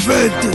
vivente.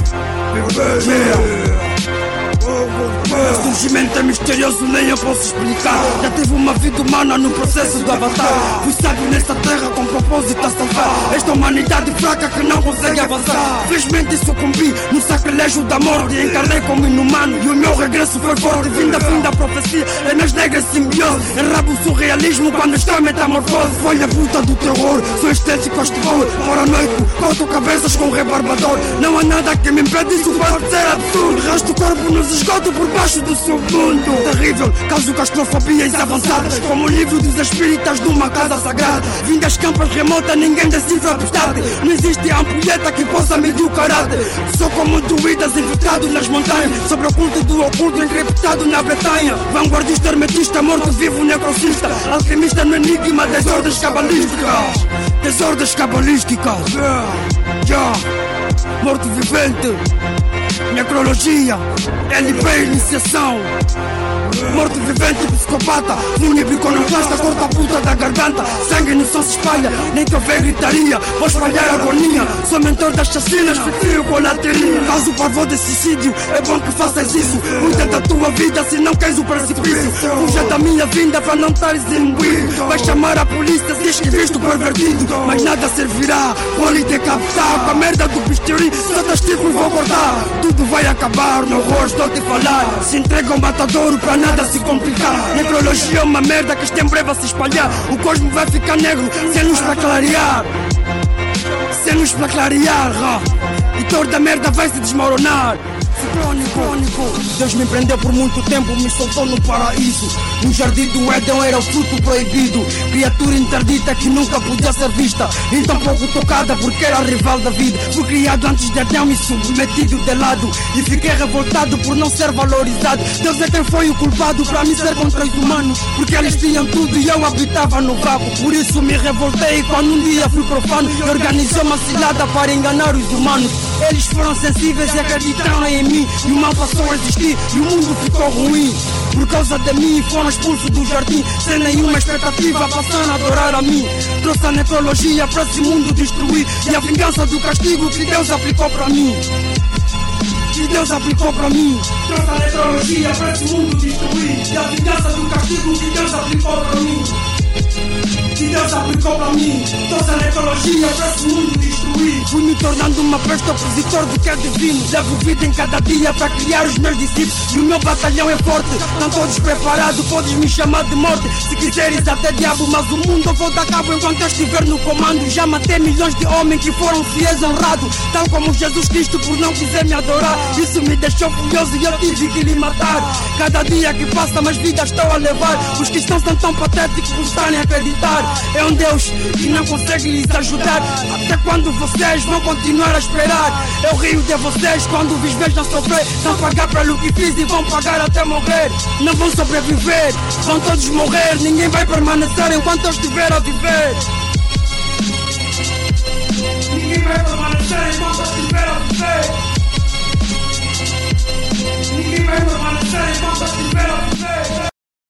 O surgimento é misterioso, nem eu posso explicar. Já tive uma vida humana no processo do avatar. Fui sábio nesta terra com propósito a salvar. Esta humanidade fraca que não consegue avançar. Felizmente sucumbi no sacrilégio da morte. Encarnei como inumano e o meu regresso foi forte. Vinda fim da profecia, é nas negras simbiose. Enrabo o surrealismo quando estou em metamorfose. Foi a puta do terror, sou estético, estivou paranoico. Corto cabeças com rebarbador. Não há nada que me impede, isso pode ser absurdo. Rasto o corpo nos esgoto por baixo do submundo. Terrível, causo claustrofobias avançadas. Como o livro dos espíritas de uma casa sagrada. Vim das campas remotas, ninguém decifra a verdade. Não existe ampulheta que possa medir o caráter. Sou como druidas infiltrados nas montanhas. Sobre o culto do oculto encriptado na Bretanha. Vanguardista, hermetista, morto-vivo, necrocista. Alquimista no enigma das ordens cabalísticas. Das ordens cabalísticas. Yeah, yeah. Morto-vivente. Necrologia, LP, iniciação. Morto vivente, psicopata, fúnebre iconoclasta, corta a puta da garganta. Sangue no som se espalha, nem que houver gritaria. Vou espalhar agonia, sou mentor das chacinas, fitio com lateria. Caso pavor de suicídio, é bom que faças isso. Cuida da tua vida se não queres o precipício. Fuja da minha vinda para não estares imbuído. Vai chamar a polícia, diz que visto pervertido. Mas nada servirá, vou lhe decapitar. Com a merda do bisturi, só das tipos vou cortar. Tudo vai acabar, no horror estou te falar. Se entrega ao matadouro para nada se complicar. Necrologia é uma merda que está em breve a se espalhar. O cosmo vai ficar negro, sem luz para clarear. Sem luz para clarear, e toda a merda vai se desmoronar. Ciclônico, Deus me prendeu por muito tempo, me soltou no paraíso. No jardim do Éden era o fruto proibido. Criatura interdita que nunca podia ser vista. Então pouco tocada porque era rival da vida. Fui criado antes de Adão e submetido de lado. E fiquei revoltado por não ser valorizado. Deus é quem foi o culpado para me ser contra os humanos. Porque eles tinham tudo e eu habitava no vácuo. Por isso me revoltei quando um dia fui profano. E organizei uma cilada para enganar os humanos. Eles foram sensíveis e acreditaram em mim. E o mal passou a existir e o mundo ficou ruim. Por causa de mim foram expulsos do jardim. Sem nenhuma expectativa, passaram a adorar a mim. Trouxe a necrologia para esse mundo destruir. E a vingança do castigo que Deus aplicou para mim. Que Deus aplicou para mim. Trouxe a necrologia para esse mundo destruir. E a vingança do castigo que Deus aplicou para mim. Que Deus aplicou para mim Toda a necrologia para esse mundo destruir. Fui me tornando uma peste opositor do que é divino. Levo vida em cada dia para criar os meus discípulos. E o meu batalhão é forte. Estão todos preparados, podes me chamar de morte. Se quiseres até diabo, mas o mundo eu vou dar cabo enquanto eu estiver no comando. Já matei milhões de homens que foram fiéis honrados. Tal como Jesus Cristo por não quiser me adorar. Isso me deixou furioso e eu tive que lhe matar. Cada dia que passa mais vidas estou a levar. Os cristãos são tão patéticos por estarem podem é acreditar. É um Deus que não consegue lhes ajudar. Até quando vocês vão continuar a esperar? Eu rio de vocês quando vos vejo a sofrer. Vão pagar pelo que fiz e vão pagar até morrer. Não vão sobreviver, vão todos morrer. Ninguém vai permanecer enquanto eu estiver a viver. Ninguém vai permanecer enquanto eu estiver a viver.